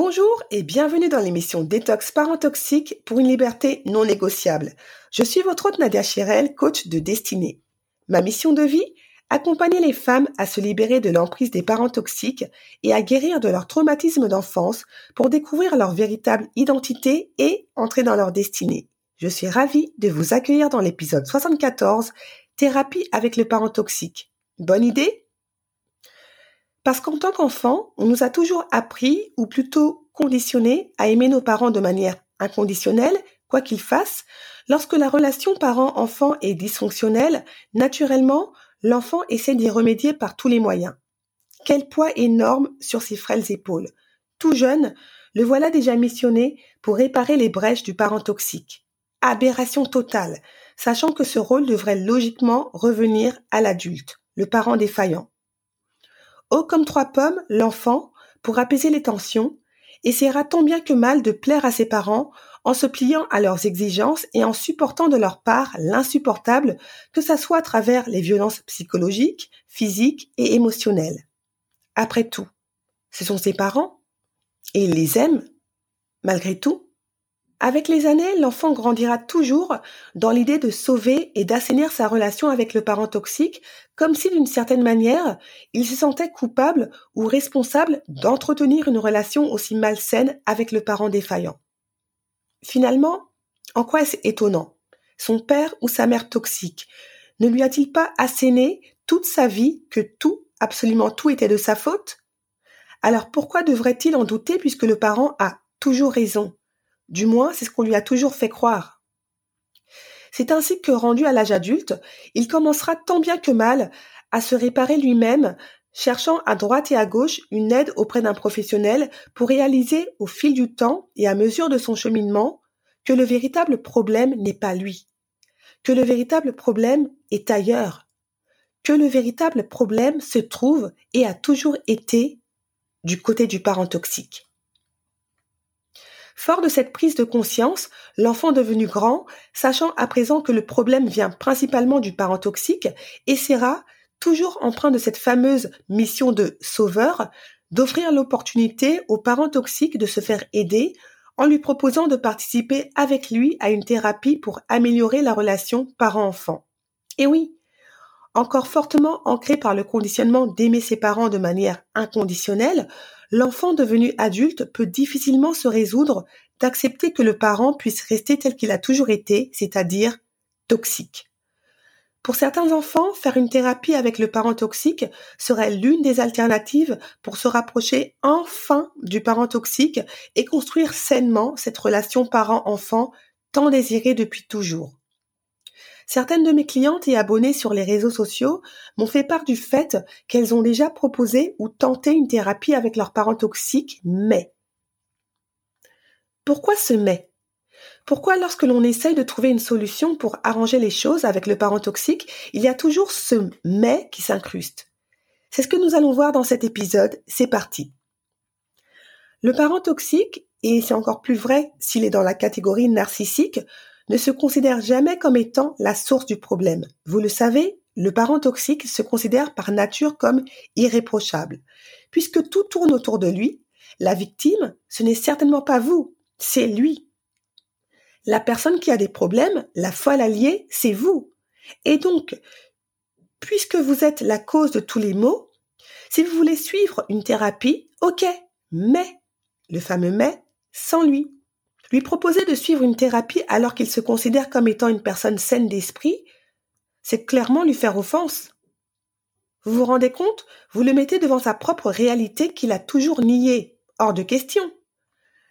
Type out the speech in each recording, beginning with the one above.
Bonjour et bienvenue dans l'émission Détox Parent Toxique pour une liberté non négociable. Je suis votre hôte Nadia Chirel, coach de destinée. Ma mission de vie? Accompagner les femmes à se libérer de l'emprise des parents toxiques et à guérir de leur traumatisme d'enfance pour découvrir leur véritable identité et entrer dans leur destinée. Je suis ravie de vous accueillir dans l'épisode 74, Thérapie avec le parent toxique. Bonne idée? Parce qu'en tant qu'enfant, on nous a toujours appris, ou plutôt conditionné, à aimer nos parents de manière inconditionnelle, quoi qu'ils fassent. Lorsque la relation parent-enfant est dysfonctionnelle, naturellement, l'enfant essaie d'y remédier par tous les moyens. Quel poids énorme sur ses frêles épaules. Tout jeune, le voilà déjà missionné pour réparer les brèches du parent toxique. Aberration totale, sachant que ce rôle devrait logiquement revenir à l'adulte, le parent défaillant. Haut comme trois pommes, l'enfant, pour apaiser les tensions, essaiera tant bien que mal de plaire à ses parents en se pliant à leurs exigences et en supportant de leur part l'insupportable, que ça soit à travers les violences psychologiques, physiques et émotionnelles. Après tout, ce sont ses parents, et il les aime, malgré tout. Avec les années, l'enfant grandira toujours dans l'idée de sauver et d'assainir sa relation avec le parent toxique, comme si d'une certaine manière, il se sentait coupable ou responsable d'entretenir une relation aussi malsaine avec le parent défaillant. Finalement, en quoi est-ce étonnant? Son père ou sa mère toxique ne lui a-t-il pas asséné toute sa vie que tout, absolument tout était de sa faute? Alors pourquoi devrait-il en douter puisque le parent a toujours raison? Du moins, c'est ce qu'on lui a toujours fait croire. C'est ainsi que, rendu à l'âge adulte, il commencera tant bien que mal à se réparer lui-même cherchant à droite et à gauche une aide auprès d'un professionnel pour réaliser au fil du temps et à mesure de son cheminement que le véritable problème n'est pas lui, que le véritable problème est ailleurs, que le véritable problème se trouve et a toujours été du côté du parent toxique. Fort de cette prise de conscience, l'enfant devenu grand, sachant à présent que le problème vient principalement du parent toxique, essaiera toujours empreint de cette fameuse mission de sauveur, d'offrir l'opportunité aux parents toxiques de se faire aider en lui proposant de participer avec lui à une thérapie pour améliorer la relation parent-enfant. Et oui, encore fortement ancré par le conditionnement d'aimer ses parents de manière inconditionnelle, l'enfant devenu adulte peut difficilement se résoudre d'accepter que le parent puisse rester tel qu'il a toujours été, c'est-à-dire toxique. Pour certains enfants, faire une thérapie avec le parent toxique serait l'une des alternatives pour se rapprocher enfin du parent toxique et construire sainement cette relation parent-enfant tant désirée depuis toujours. Certaines de mes clientes et abonnées sur les réseaux sociaux m'ont fait part du fait qu'elles ont déjà proposé ou tenté une thérapie avec leur parent toxique, mais. Pourquoi ce mais? Pourquoi lorsque l'on essaye de trouver une solution pour arranger les choses avec le parent toxique, il y a toujours ce mais qui s'incruste? C'est ce que nous allons voir dans cet épisode, c'est parti. Le parent toxique, et c'est encore plus vrai s'il est dans la catégorie narcissique, ne se considère jamais comme étant la source du problème. Vous le savez, le parent toxique se considère par nature comme irréprochable. Puisque tout tourne autour de lui, la victime, ce n'est certainement pas vous, c'est lui. La personne qui a des problèmes, la folle alliée, c'est vous. Et donc, puisque vous êtes la cause de tous les maux, si vous voulez suivre une thérapie, ok, mais, le fameux mais, sans lui. Lui proposer de suivre une thérapie alors qu'il se considère comme étant une personne saine d'esprit, c'est clairement lui faire offense. Vous vous rendez compte? Vous le mettez devant sa propre réalité qu'il a toujours niée. Hors de question.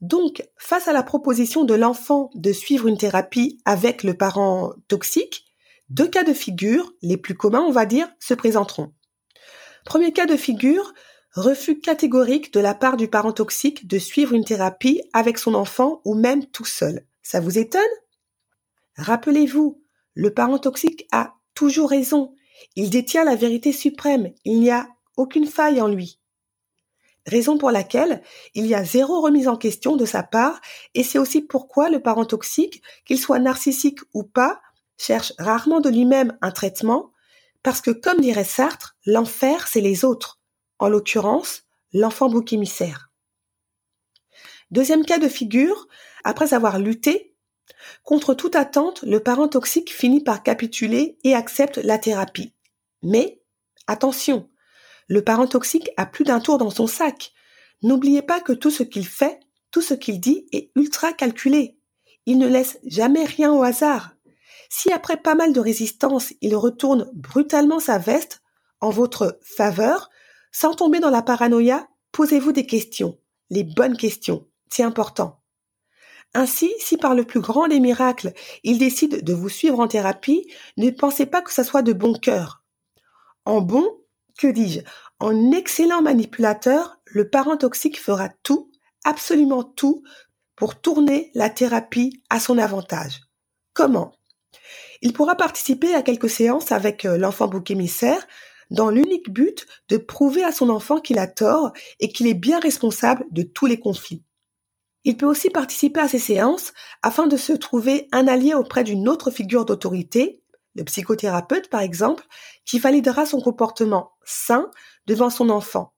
Donc, face à la proposition de l'enfant de suivre une thérapie avec le parent toxique, deux cas de figure, les plus communs on va dire, se présenteront. Premier cas de figure, refus catégorique de la part du parent toxique de suivre une thérapie avec son enfant ou même tout seul. Ça vous étonne? Rappelez-vous, le parent toxique a toujours raison. Il détient la vérité suprême. Il n'y a aucune faille en lui. Raison pour laquelle il y a zéro remise en question de sa part et c'est aussi pourquoi le parent toxique, qu'il soit narcissique ou pas, cherche rarement de lui-même un traitement parce que comme dirait Sartre, l'enfer c'est les autres, en l'occurrence l'enfant bouc émissaire. Deuxième cas de figure, après avoir lutté, Contre toute attente, le parent toxique finit par capituler et accepte la thérapie. Mais, attention, le parent toxique a plus d'un tour dans son sac. N'oubliez pas que tout ce qu'il fait, tout ce qu'il dit est ultra calculé. Il ne laisse jamais rien au hasard. Si après pas mal de résistance, il retourne brutalement sa veste en votre faveur, sans tomber dans la paranoïa, posez-vous des questions, les bonnes questions. C'est important. Ainsi, si par le plus grand des miracles, il décide de vous suivre en thérapie, ne pensez pas que ça soit de bon cœur. En bon, que dis-je, en excellent manipulateur, le parent toxique fera tout, absolument tout, pour tourner la thérapie à son avantage. Comment? Il pourra participer à quelques séances avec euh, l'enfant bouc émissaire dans l'unique but de prouver à son enfant qu'il a tort et qu'il est bien responsable de tous les conflits. Il peut aussi participer à ces séances afin de se trouver un allié auprès d'une autre figure d'autorité, le psychothérapeute par exemple, qui validera son comportement sain devant son enfant.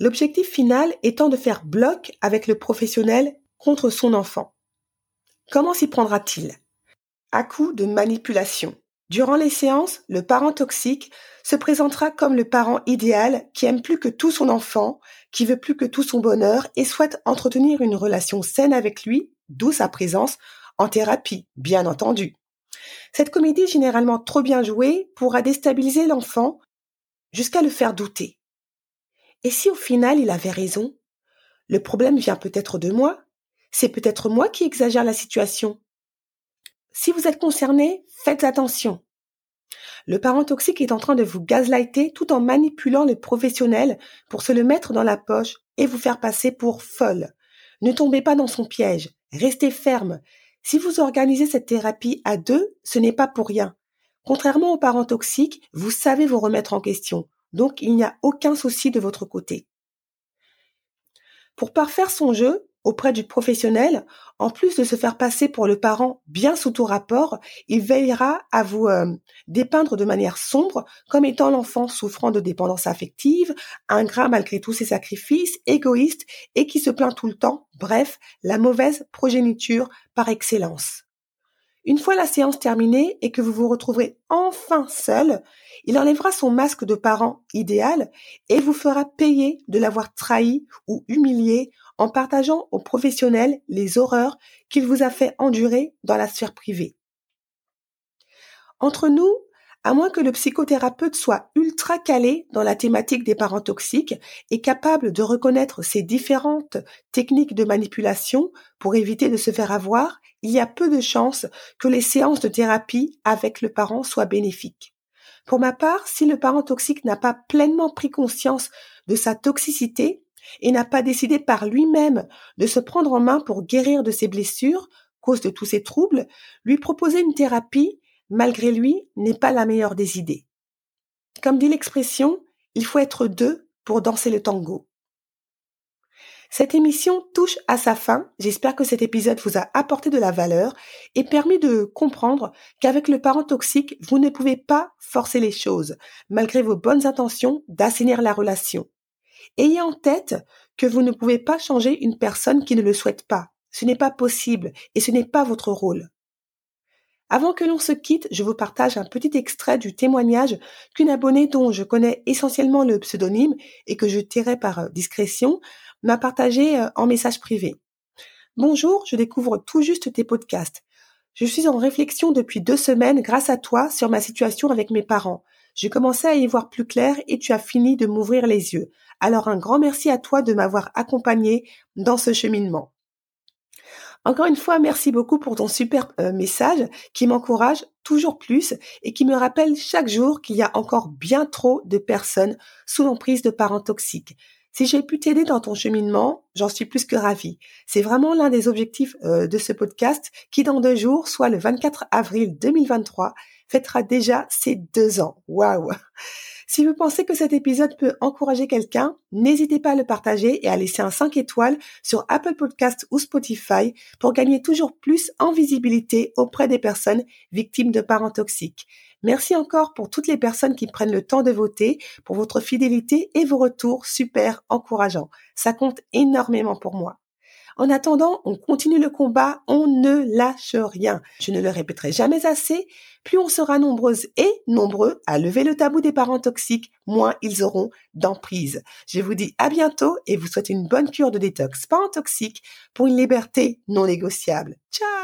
L'objectif final étant de faire bloc avec le professionnel contre son enfant. Comment s'y prendra-t-il? À coup de manipulation. Durant les séances, le parent toxique se présentera comme le parent idéal qui aime plus que tout son enfant, qui veut plus que tout son bonheur et souhaite entretenir une relation saine avec lui, d'où sa présence en thérapie, bien entendu. Cette comédie généralement trop bien jouée pourra déstabiliser l'enfant jusqu'à le faire douter. Et si au final il avait raison? Le problème vient peut-être de moi. C'est peut-être moi qui exagère la situation. Si vous êtes concerné, faites attention. Le parent toxique est en train de vous gaslighter tout en manipulant le professionnel pour se le mettre dans la poche et vous faire passer pour folle. Ne tombez pas dans son piège. Restez ferme. Si vous organisez cette thérapie à deux, ce n'est pas pour rien. Contrairement aux parents toxiques, vous savez vous remettre en question. Donc il n'y a aucun souci de votre côté. Pour parfaire son jeu, auprès du professionnel, en plus de se faire passer pour le parent bien sous tout rapport, il veillera à vous euh, dépeindre de manière sombre comme étant l'enfant souffrant de dépendance affective, ingrat malgré tous ses sacrifices, égoïste et qui se plaint tout le temps, bref, la mauvaise progéniture par excellence. Une fois la séance terminée et que vous vous retrouverez enfin seul, il enlèvera son masque de parent idéal et vous fera payer de l'avoir trahi ou humilié en partageant aux professionnels les horreurs qu'il vous a fait endurer dans la sphère privée. Entre nous, à moins que le psychothérapeute soit ultra calé dans la thématique des parents toxiques et capable de reconnaître ces différentes techniques de manipulation pour éviter de se faire avoir, il y a peu de chances que les séances de thérapie avec le parent soient bénéfiques. Pour ma part, si le parent toxique n'a pas pleinement pris conscience de sa toxicité, et n'a pas décidé par lui-même de se prendre en main pour guérir de ses blessures, cause de tous ses troubles, lui proposer une thérapie, malgré lui, n'est pas la meilleure des idées. Comme dit l'expression, il faut être deux pour danser le tango. Cette émission touche à sa fin. J'espère que cet épisode vous a apporté de la valeur et permis de comprendre qu'avec le parent toxique, vous ne pouvez pas forcer les choses, malgré vos bonnes intentions d'assainir la relation. Ayez en tête que vous ne pouvez pas changer une personne qui ne le souhaite pas. Ce n'est pas possible et ce n'est pas votre rôle. Avant que l'on se quitte, je vous partage un petit extrait du témoignage qu'une abonnée dont je connais essentiellement le pseudonyme et que je tairai par euh, discrétion m'a partagé euh, en message privé. Bonjour, je découvre tout juste tes podcasts. Je suis en réflexion depuis deux semaines grâce à toi sur ma situation avec mes parents. J'ai commencé à y voir plus clair et tu as fini de m'ouvrir les yeux. Alors un grand merci à toi de m'avoir accompagné dans ce cheminement. Encore une fois, merci beaucoup pour ton super euh, message qui m'encourage toujours plus et qui me rappelle chaque jour qu'il y a encore bien trop de personnes sous l'emprise de parents toxiques. Si j'ai pu t'aider dans ton cheminement, j'en suis plus que ravie. C'est vraiment l'un des objectifs euh, de ce podcast qui, dans deux jours, soit le 24 avril 2023, fêtera déjà ses deux ans. Waouh Si vous pensez que cet épisode peut encourager quelqu'un, n'hésitez pas à le partager et à laisser un 5 étoiles sur Apple Podcast ou Spotify pour gagner toujours plus en visibilité auprès des personnes victimes de parents toxiques. Merci encore pour toutes les personnes qui prennent le temps de voter, pour votre fidélité et vos retours super encourageants. Ça compte énormément pour moi. En attendant, on continue le combat, on ne lâche rien. Je ne le répéterai jamais assez, plus on sera nombreuses et nombreux à lever le tabou des parents toxiques, moins ils auront d'emprise. Je vous dis à bientôt et vous souhaite une bonne cure de détox parents toxiques pour une liberté non négociable. Ciao